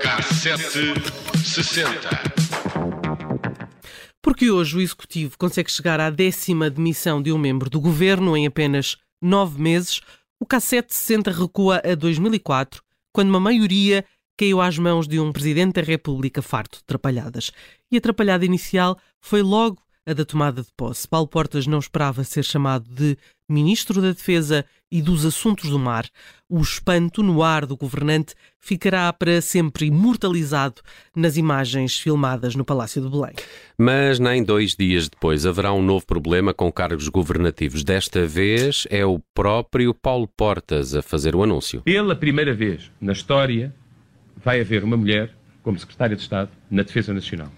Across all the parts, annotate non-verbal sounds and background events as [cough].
Cassete 60. Porque hoje o Executivo consegue chegar à décima demissão de um membro do governo em apenas nove meses, o K760 recua a 2004, quando uma maioria caiu às mãos de um Presidente da República farto de trapalhadas. E a trapalhada inicial foi logo a da tomada de posse. Paulo Portas não esperava ser chamado de Ministro da Defesa e dos Assuntos do Mar. O espanto no ar do governante ficará para sempre imortalizado nas imagens filmadas no Palácio de Belém. Mas nem dois dias depois haverá um novo problema com cargos governativos. Desta vez é o próprio Paulo Portas a fazer o anúncio. Pela primeira vez na história, vai haver uma mulher como Secretária de Estado na Defesa Nacional.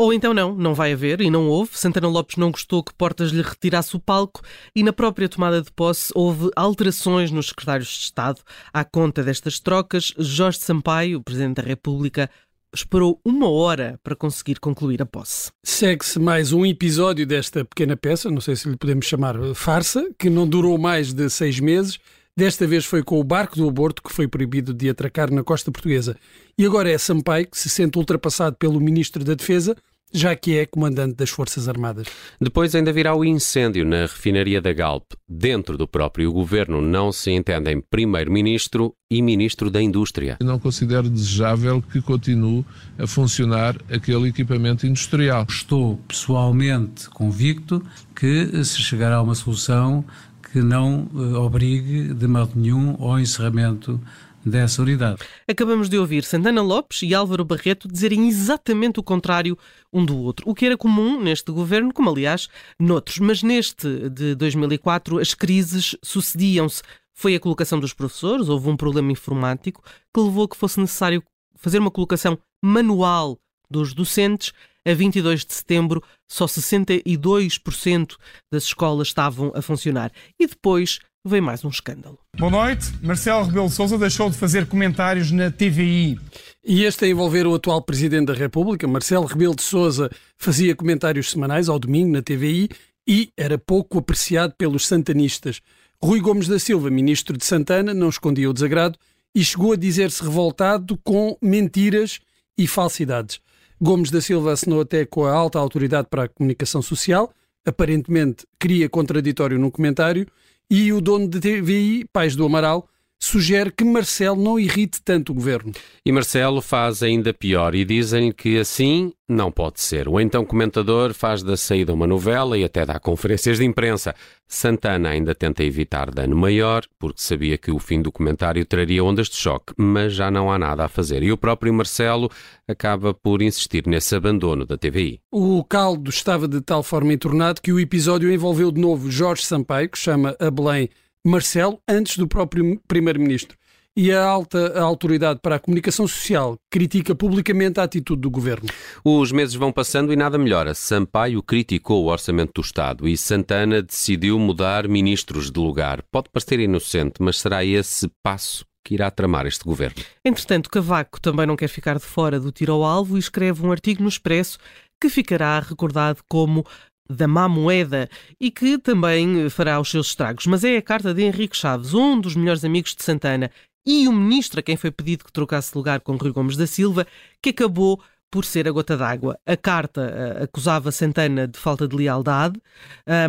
Ou então não, não vai haver e não houve. Santana Lopes não gostou que Portas lhe retirasse o palco e na própria tomada de posse houve alterações nos secretários de Estado. À conta destas trocas, Jorge Sampaio, o Presidente da República, esperou uma hora para conseguir concluir a posse. Segue-se mais um episódio desta pequena peça, não sei se lhe podemos chamar farsa, que não durou mais de seis meses. Desta vez foi com o barco do aborto que foi proibido de atracar na costa portuguesa. E agora é Sampaio que se sente ultrapassado pelo Ministro da Defesa, já que é comandante das Forças Armadas. Depois ainda virá o incêndio na refinaria da Galp. Dentro do próprio governo não se entendem primeiro-ministro e ministro da Indústria. Eu não considero desejável que continue a funcionar aquele equipamento industrial. Estou pessoalmente convicto que se chegará a uma solução que não eh, obrigue de modo nenhum ao encerramento dessa unidade. Acabamos de ouvir Santana Lopes e Álvaro Barreto dizerem exatamente o contrário um do outro, o que era comum neste governo, como aliás noutros, mas neste de 2004 as crises sucediam-se. Foi a colocação dos professores, houve um problema informático que levou a que fosse necessário fazer uma colocação manual dos docentes. A 22 de setembro, só 62% das escolas estavam a funcionar. E depois veio mais um escândalo. Boa noite. Marcelo Rebelo de Sousa deixou de fazer comentários na TVI. E este a envolver o atual Presidente da República, Marcelo Rebelo de Sousa, fazia comentários semanais ao domingo na TVI e era pouco apreciado pelos santanistas. Rui Gomes da Silva, ministro de Santana, não escondia o desagrado e chegou a dizer-se revoltado com mentiras e falsidades. Gomes da Silva assinou até com a alta autoridade para a comunicação social, aparentemente cria contraditório no comentário, e o dono de TVI, Pais do Amaral, sugere que Marcelo não irrite tanto o governo. E Marcelo faz ainda pior e dizem que assim não pode ser. O então comentador faz da saída uma novela e até dá conferências de imprensa. Santana ainda tenta evitar dano maior, porque sabia que o fim do comentário traria ondas de choque, mas já não há nada a fazer. E o próprio Marcelo acaba por insistir nesse abandono da TVI. O caldo estava de tal forma entornado que o episódio envolveu de novo Jorge Sampaio, que chama a Belém Marcelo, antes do próprio Primeiro-Ministro. E a alta autoridade para a comunicação social critica publicamente a atitude do governo. Os meses vão passando e nada melhora. Sampaio criticou o orçamento do Estado e Santana decidiu mudar ministros de lugar. Pode parecer inocente, mas será esse passo que irá tramar este governo. Entretanto, Cavaco também não quer ficar de fora do tiro ao alvo e escreve um artigo no Expresso que ficará recordado como da má moeda e que também fará os seus estragos. Mas é a carta de Henrique Chaves, um dos melhores amigos de Santana, e o ministro a quem foi pedido que trocasse lugar com Rui Gomes da Silva, que acabou por ser a gota d'água. A carta uh, acusava Santana de falta de lealdade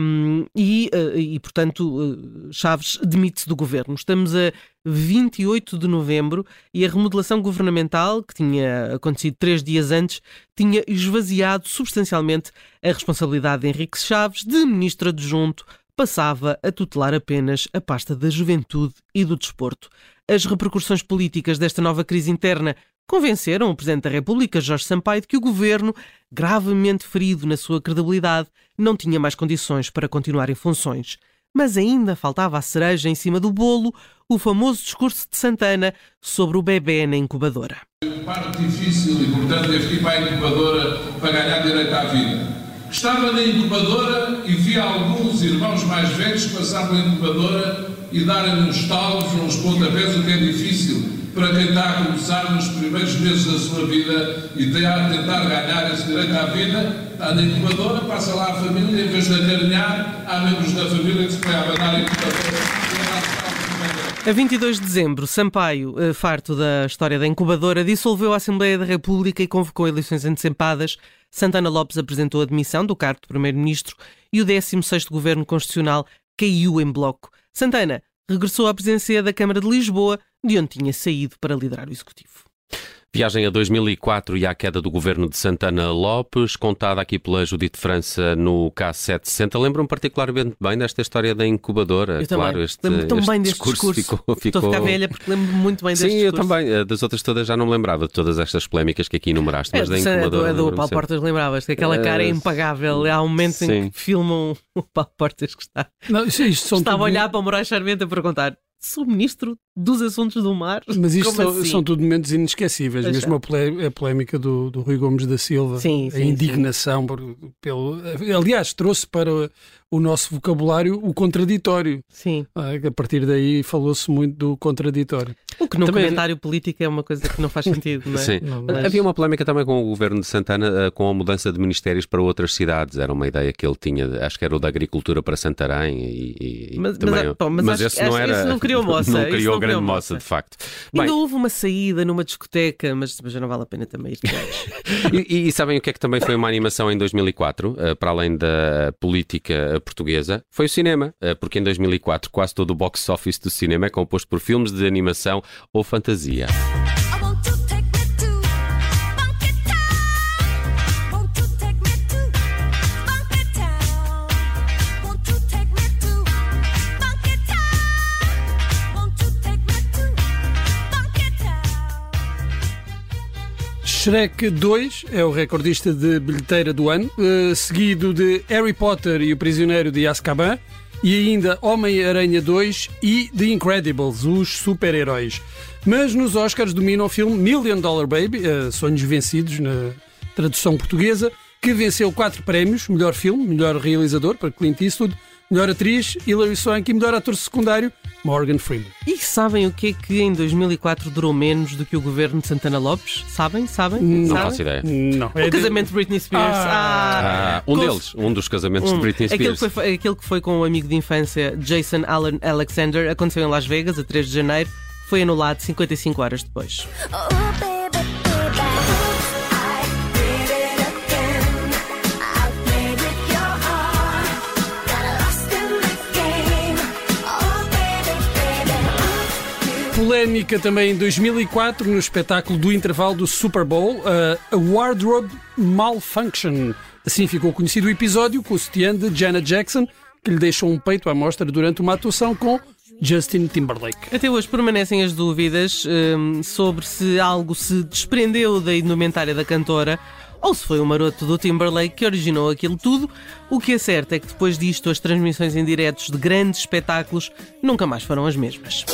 um, e, uh, e, portanto, uh, Chaves demite-se do governo. Estamos a 28 de novembro e a remodelação governamental, que tinha acontecido três dias antes, tinha esvaziado substancialmente a responsabilidade de Henrique Chaves de ministro adjunto passava a tutelar apenas a pasta da juventude e do desporto. As repercussões políticas desta nova crise interna convenceram o Presidente da República, Jorge Sampaio, de que o governo, gravemente ferido na sua credibilidade, não tinha mais condições para continuar em funções. Mas ainda faltava a cereja em cima do bolo, o famoso discurso de Santana sobre o bebê na incubadora. Parte difícil e, portanto, devo ir para a incubadora para ganhar direito à vida. Estava na incubadora e vi alguns irmãos mais velhos passar pela incubadora e darem uns talos, uns pontapés, o que é difícil, para quem está a começar nos primeiros meses da sua vida e a tentar ganhar esse direito à vida, está na incubadora, passa lá a família, em vez de acarinhar, há membros da família que se põem a a incubadora. A 22 de dezembro, Sampaio, eh, farto da história da incubadora, dissolveu a Assembleia da República e convocou eleições antecipadas. Santana Lopes apresentou a demissão do cargo de Primeiro-Ministro e o 16º Governo Constitucional caiu em bloco. Santana regressou à presidência da Câmara de Lisboa, de onde tinha saído para liderar o Executivo. Viagem a 2004 e à queda do governo de Santana Lopes, contada aqui pela Judite França no K760. Lembro-me particularmente bem desta história da incubadora. Eu claro, também. este, lembro tão este bem deste discurso, discurso. Ficou, ficou... Estou a ficar velha porque lembro muito bem deste Sim, eu discurso. também. Eh, Das outras todas já não me lembrava de todas estas polémicas que aqui enumeraste, mas É, da do- incubadora. do, do lembro-me Paulo. Portas, lembravas? Que aquela cara é Eh, impagável. Há um momento sim. em que filmam o Paulo Portas que está, Não, isto, isto são estava a olhar para o Moraes Charmente a perguntar sou ministro dos assuntos do mar? Mas isto são, assim? são tudo momentos inesquecíveis. Pois Mesmo é. a, polé- a polémica do, do Rui Gomes da Silva, Sim, a sim, indignação por- pelo. Aliás, trouxe para o nosso vocabulário o contraditório. Sim. Ah, A partir daí falou-se muito do contraditório. O que no Também- comentário político é uma coisa que não faz [laughs] sentido, não é? Sim. Não, Mas- Havia uma polémica também com o governo de Santana eh, com a mudança de ministérios para outras cidades. Era uma ideia que ele tinha, acho que era o da agricultura para Santarém e, e- Mas- mas, também. ah, pá, mas acho- esse não era. isso não criou [laughs] moça, Não isso criou não grande moça, de facto. Ainda Bem, houve uma saída numa discoteca, mas mas já não vale a pena também ir. [laughs] e, e sabem o que é que também foi uma animação em 2004, eh, para além da política eh, portuguesa? Foi o cinema, eh, porque em 2004 quase todo o box office do cinema é composto por filmes de animação ou fantasia. Shrek 2 é o recordista de bilheteira do ano, eh, seguido de Harry Potter e o Prisioneiro de Azkaban, e ainda Homem-Aranha 2 e The Incredibles, os super-heróis. Mas nos Oscars domina o filme Million Dollar Baby, eh, Sonhos Vencidos, na tradução portuguesa, que venceu quatro prémios: melhor filme, melhor realizador para Clint Eastwood, melhor atriz Hilary Swank e melhor ator secundário Morgan Freeman. E sabem o que é que em 2004 durou menos do que o governo de Santana Lopes? Sabem? Sabem? Não Sabem? faço ideia. Não, O casamento de Britney Spears. Ah, um com- deles, um dos casamentos Um, de Britney aquele, Spears. que foi, aquele que foi com o amigo de infância Jason Allen Alexander aconteceu em Las Vegas a 3 de janeiro. Foi anulado 55 horas depois. Oh, baby, Polémica também em 2004 no espetáculo do intervalo do Super Bowl, uh, a Wardrobe Malfunction. Assim ficou conhecido o episódio com o sutiã de Janet Jackson, que lhe deixou um peito à mostra durante uma atuação com Justin Timberlake. Até hoje permanecem as dúvidas hum, sobre se algo se desprendeu da indumentária da cantora ou se foi o maroto do Timberlake que originou aquilo tudo. O que é certo é que depois disto as transmissões em diretos de grandes espetáculos nunca mais foram as mesmas.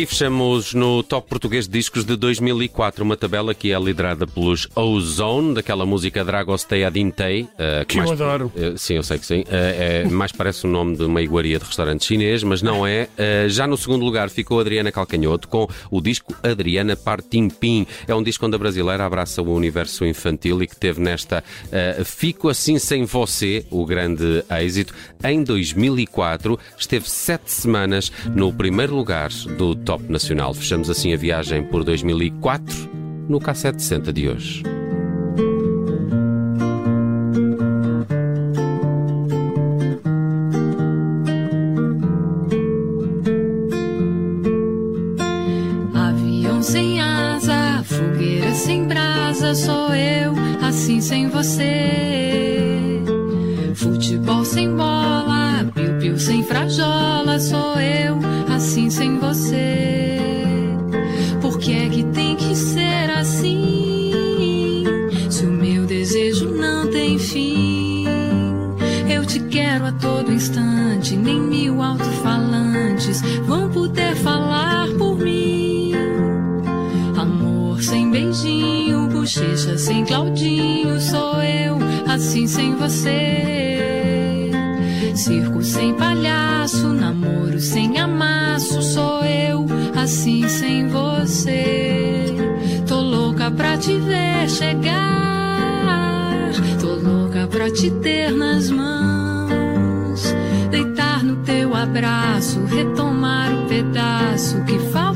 E fechamos no Top Português de Discos de 2004, uma tabela que é liderada pelos Ozone, daquela música Dragostea Dintei. eh, Que eu adoro. eh, sim, eu sei que sim. Eh, é, mais parece o nome de uma iguaria de restaurante chinês, mas não é. Já no segundo lugar ficou Adriana Calcanhoto com o disco Adriana Partimpim. É um disco onde a brasileira abraça o universo infantil e que teve nesta Fico Assim Sem Você, o grande êxito. Em 2004 esteve sete semanas no primeiro lugar do Top Nacional. Fechamos assim a viagem por 2004 no K760 de hoje. você. Por que é que tem que ser assim? Se o meu desejo não tem fim, eu te quero a todo instante. Nem mil alto-falantes vão poder falar por mim. Amor sem beijinho, bochecha sem Claudinho, sou eu, assim sem você. Circo sem palhaço, namoro sem amor assim sem você. Tô louca pra te ver chegar. Tô louca pra te ter nas mãos. Deitar no teu abraço, retomar o pedaço que falta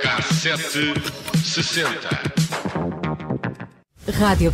Cassete 60. Rádio